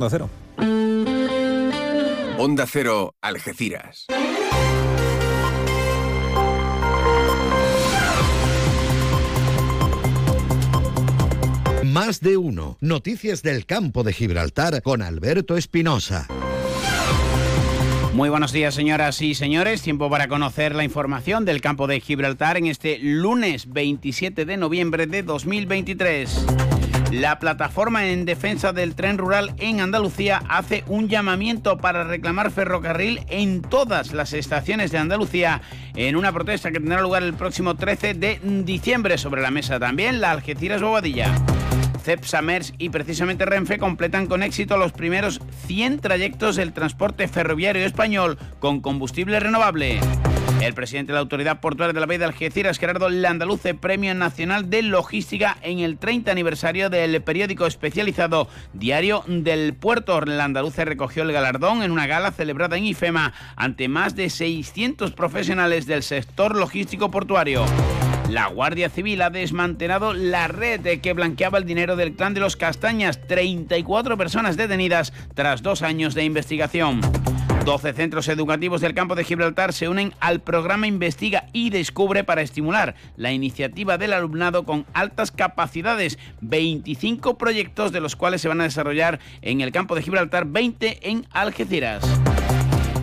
Onda Cero. Onda Cero, Algeciras. Más de uno. Noticias del campo de Gibraltar con Alberto Espinosa. Muy buenos días, señoras y señores. Tiempo para conocer la información del campo de Gibraltar en este lunes 27 de noviembre de 2023. La plataforma en defensa del tren rural en Andalucía hace un llamamiento para reclamar ferrocarril en todas las estaciones de Andalucía en una protesta que tendrá lugar el próximo 13 de diciembre. Sobre la mesa también la Algeciras Bobadilla. CEPSA, MERS y precisamente Renfe completan con éxito los primeros 100 trayectos del transporte ferroviario español con combustible renovable. El presidente de la Autoridad Portuaria de la Bahía de Algeciras, Gerardo Landaluce, Premio Nacional de Logística en el 30 aniversario del periódico especializado Diario del Puerto. Landaluce recogió el galardón en una gala celebrada en IFEMA ante más de 600 profesionales del sector logístico portuario. La Guardia Civil ha desmantelado la red que blanqueaba el dinero del clan de los Castañas. 34 personas detenidas tras dos años de investigación. 12 centros educativos del campo de Gibraltar se unen al programa Investiga y Descubre para estimular la iniciativa del alumnado con altas capacidades. 25 proyectos de los cuales se van a desarrollar en el campo de Gibraltar, 20 en Algeciras.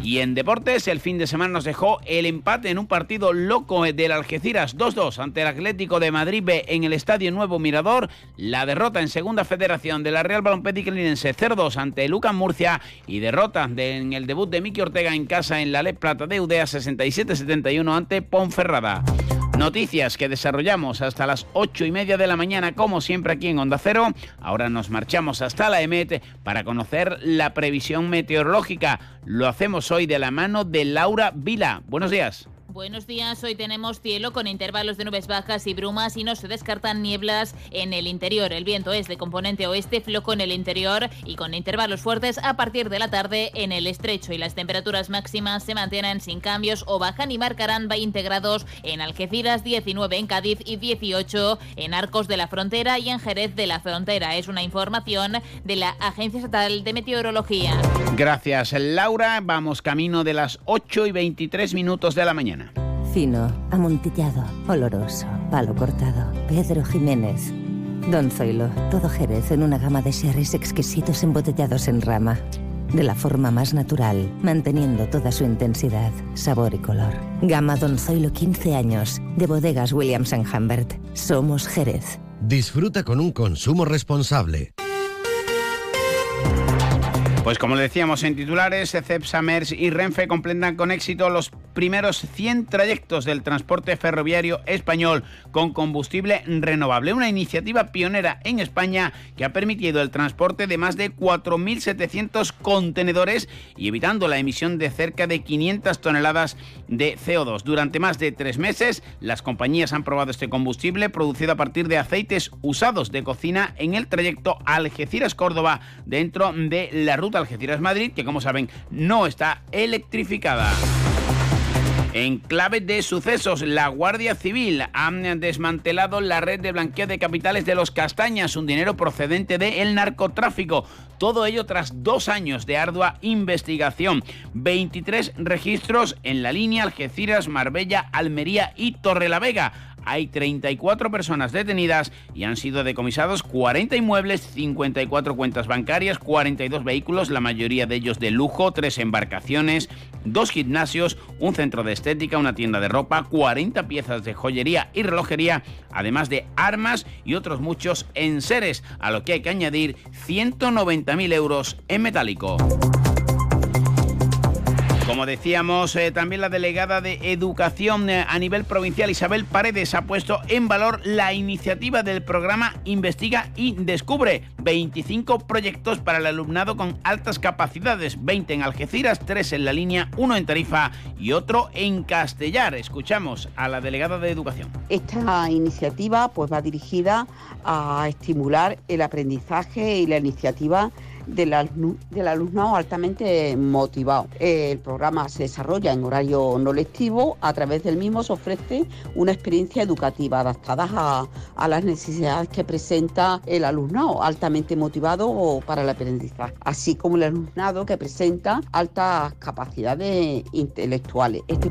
Y en deportes, el fin de semana nos dejó el empate en un partido loco del Algeciras 2-2 ante el Atlético de Madrid B en el Estadio Nuevo Mirador, la derrota en Segunda Federación de la Real Balompédica Linense 0-2 ante Lucas Murcia y derrota en el debut de Miki Ortega en casa en la Le Plata de Udea 67-71 ante Ponferrada. Noticias que desarrollamos hasta las ocho y media de la mañana, como siempre aquí en Onda Cero. Ahora nos marchamos hasta la EMET para conocer la previsión meteorológica. Lo hacemos hoy de la mano de Laura Vila. Buenos días. Buenos días, hoy tenemos cielo con intervalos de nubes bajas y brumas y no se descartan nieblas en el interior. El viento es de componente oeste, floco en el interior y con intervalos fuertes a partir de la tarde en el estrecho y las temperaturas máximas se mantienen sin cambios o bajan y marcarán 20 grados en Algeciras, 19 en Cádiz y 18 en Arcos de la Frontera y en Jerez de la Frontera. Es una información de la Agencia Estatal de Meteorología. Gracias, Laura. Vamos camino de las 8 y 23 minutos de la mañana. Fino, amontillado, oloroso, palo cortado. Pedro Jiménez. Don Zoilo, todo Jerez en una gama de sherries exquisitos embotellados en rama. De la forma más natural, manteniendo toda su intensidad, sabor y color. Gama Don Zoilo 15 años, de bodegas Williams ⁇ Humbert. Somos Jerez. Disfruta con un consumo responsable. Pues como decíamos en titulares, CEPSA, MERS y Renfe completan con éxito los primeros 100 trayectos del transporte ferroviario español con combustible renovable. Una iniciativa pionera en España que ha permitido el transporte de más de 4.700 contenedores y evitando la emisión de cerca de 500 toneladas de CO2. Durante más de tres meses, las compañías han probado este combustible producido a partir de aceites usados de cocina en el trayecto Algeciras-Córdoba dentro de la ruta Algeciras-Madrid, que como saben no está electrificada. En clave de sucesos, la Guardia Civil ha desmantelado la red de blanqueo de capitales de los Castañas, un dinero procedente del narcotráfico. Todo ello tras dos años de ardua investigación. 23 registros en la línea Algeciras, Marbella, Almería y Torrelavega hay 34 personas detenidas y han sido decomisados 40 inmuebles, 54 cuentas bancarias, 42 vehículos, la mayoría de ellos de lujo, tres embarcaciones, dos gimnasios, un centro de estética, una tienda de ropa, 40 piezas de joyería y relojería, además de armas y otros muchos enseres, a lo que hay que añadir 190.000 euros en metálico. Como decíamos, eh, también la delegada de Educación eh, a nivel provincial, Isabel Paredes, ha puesto en valor la iniciativa del programa Investiga y Descubre. 25 proyectos para el alumnado con altas capacidades, 20 en Algeciras, 3 en la línea, 1 en Tarifa y otro en Castellar. Escuchamos a la delegada de Educación. Esta iniciativa pues, va dirigida a estimular el aprendizaje y la iniciativa del, alumnado altamente motivado. El programa se desarrolla en horario no lectivo, a través del mismo se ofrece una experiencia educativa adaptada a, a las necesidades que presenta el alumnado altamente motivado para el aprendizaje, así como el alumnado que presenta altas capacidades intelectuales. Este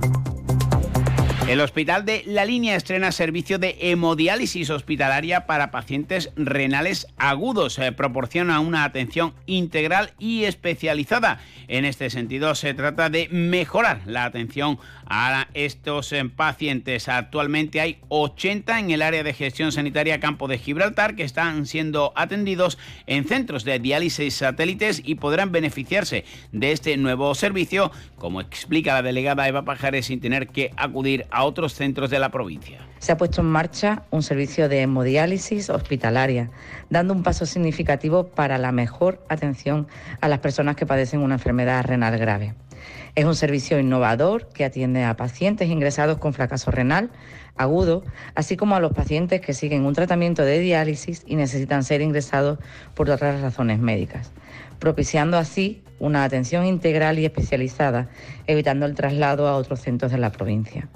el Hospital de La Línea estrena servicio de hemodiálisis hospitalaria para pacientes renales agudos. proporciona una atención integral y especializada. En este sentido, se trata de mejorar la atención a estos eh, pacientes. Actualmente hay 80 en el área de gestión sanitaria Campo de Gibraltar que están siendo atendidos en centros de diálisis satélites y podrán beneficiarse de este nuevo servicio, como explica la delegada Eva Pajares, sin tener que acudir a otros centros de la provincia. Se ha puesto en marcha un servicio de hemodiálisis hospitalaria, dando un paso significativo para la mejor atención a las personas que padecen una enfermedad renal grave. Es un servicio innovador que atiende a pacientes ingresados con fracaso renal agudo, así como a los pacientes que siguen un tratamiento de diálisis y necesitan ser ingresados por otras razones médicas, propiciando así una atención integral y especializada, evitando el traslado a otros centros de la provincia.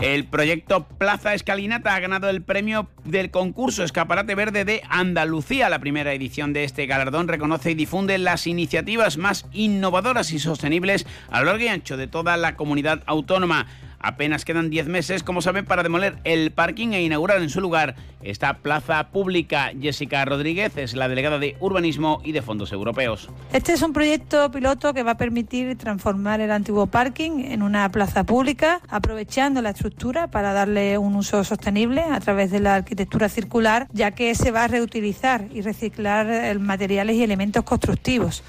El proyecto Plaza Escalinata ha ganado el premio del concurso Escaparate Verde de Andalucía. La primera edición de este galardón reconoce y difunde las iniciativas más innovadoras y sostenibles a lo largo y ancho de toda la comunidad autónoma. Apenas quedan 10 meses, como saben, para demoler el parking e inaugurar en su lugar esta plaza pública. Jessica Rodríguez es la delegada de Urbanismo y de Fondos Europeos. Este es un proyecto piloto que va a permitir transformar el antiguo parking en una plaza pública, aprovechando la estructura para darle un uso sostenible a través de la arquitectura circular, ya que se va a reutilizar y reciclar materiales y elementos constructivos.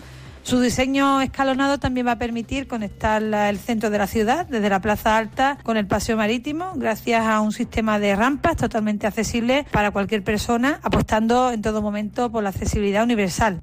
Su diseño escalonado también va a permitir conectar el centro de la ciudad desde la Plaza Alta con el paseo marítimo gracias a un sistema de rampas totalmente accesible para cualquier persona, apostando en todo momento por la accesibilidad universal.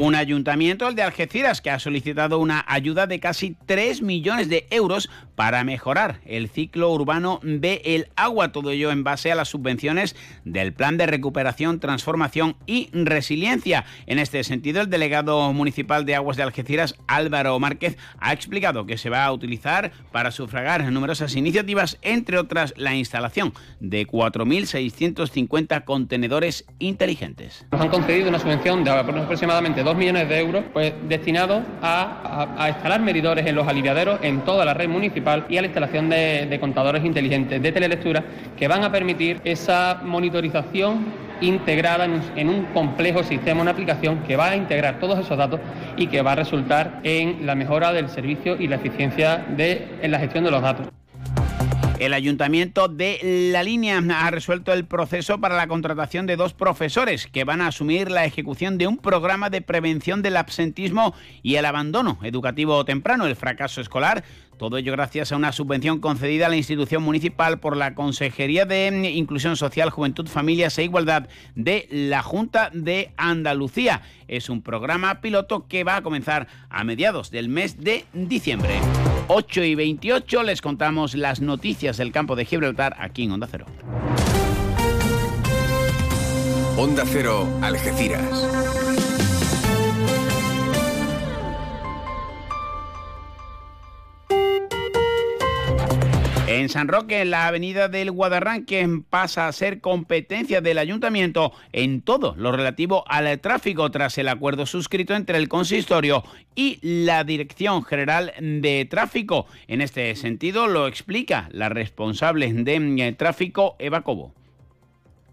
Un ayuntamiento, el de Algeciras, que ha solicitado una ayuda de casi 3 millones de euros para mejorar el ciclo urbano de el agua. Todo ello en base a las subvenciones del Plan de Recuperación, Transformación y Resiliencia. En este sentido, el delegado municipal de Aguas de Algeciras, Álvaro Márquez, ha explicado que se va a utilizar para sufragar numerosas iniciativas, entre otras la instalación de 4.650 contenedores inteligentes. Nos han concedido una subvención de aproximadamente 2 millones de euros pues, destinados a, instalar medidores en los aliviaderos en toda la red municipal y a la instalación de, contadores inteligentes de telelectura que van a permitir esa monitorización integrada en un, complejo sistema, una aplicación que va a integrar todos esos datos y que va a resultar en la mejora del servicio y la eficiencia de, en la gestión de los datos. El ayuntamiento de La Línea ha resuelto el proceso para la contratación de dos profesores que van a asumir la ejecución de un programa de prevención del absentismo y el abandono educativo temprano, el fracaso escolar, todo ello gracias a una subvención concedida a la institución municipal por la Consejería de Inclusión Social, Juventud, Familias e Igualdad de la Junta de Andalucía. Es un programa piloto que va a comenzar a mediados del mes de diciembre. 8 y 28 les contamos las noticias del campo de Gibraltar aquí en Onda Cero. Onda Cero, Algeciras. En San Roque, la avenida del Guadarranque pasa a ser competencia del ayuntamiento en todo lo relativo al tráfico tras el acuerdo suscrito entre el consistorio y la Dirección General de Tráfico. En este sentido lo explica la responsable de eh, tráfico, Eva Cobo.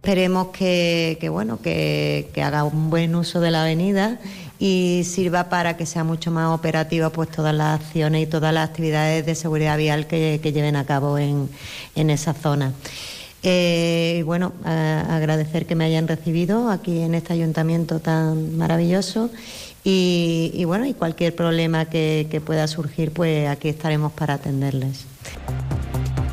Esperemos que, bueno, que, haga un buen uso de la avenida y sirva para que sea mucho más operativa pues todas las acciones y todas las actividades de seguridad vial que, lleven a cabo en, esa zona. Eh, bueno, agradecer que me hayan recibido aquí en este ayuntamiento tan maravilloso y, bueno, y cualquier problema que, que pueda surgir, pues aquí estaremos para atenderles.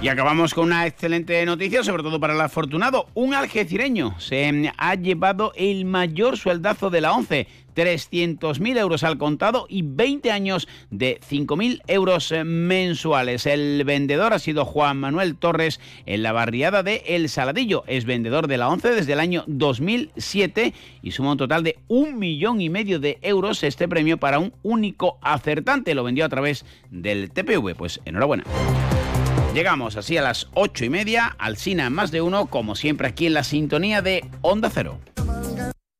Y acabamos con una excelente noticia, sobre todo para el afortunado. Un algecireño se ha llevado el mayor sueldazo de la ONCE. 300.000 euros al contado y 20 años de 5.000 euros mensuales. El vendedor ha sido Juan Manuel Torres en la barriada de El Saladillo. Es vendedor de la ONCE desde el año 2007 y suma un total de un millón y medio de euros este premio para un único acertante. Lo vendió a través del TPV. Pues enhorabuena. Llegamos así a las ocho y media al Sina más de uno, como siempre aquí en la sintonía de Onda Cero.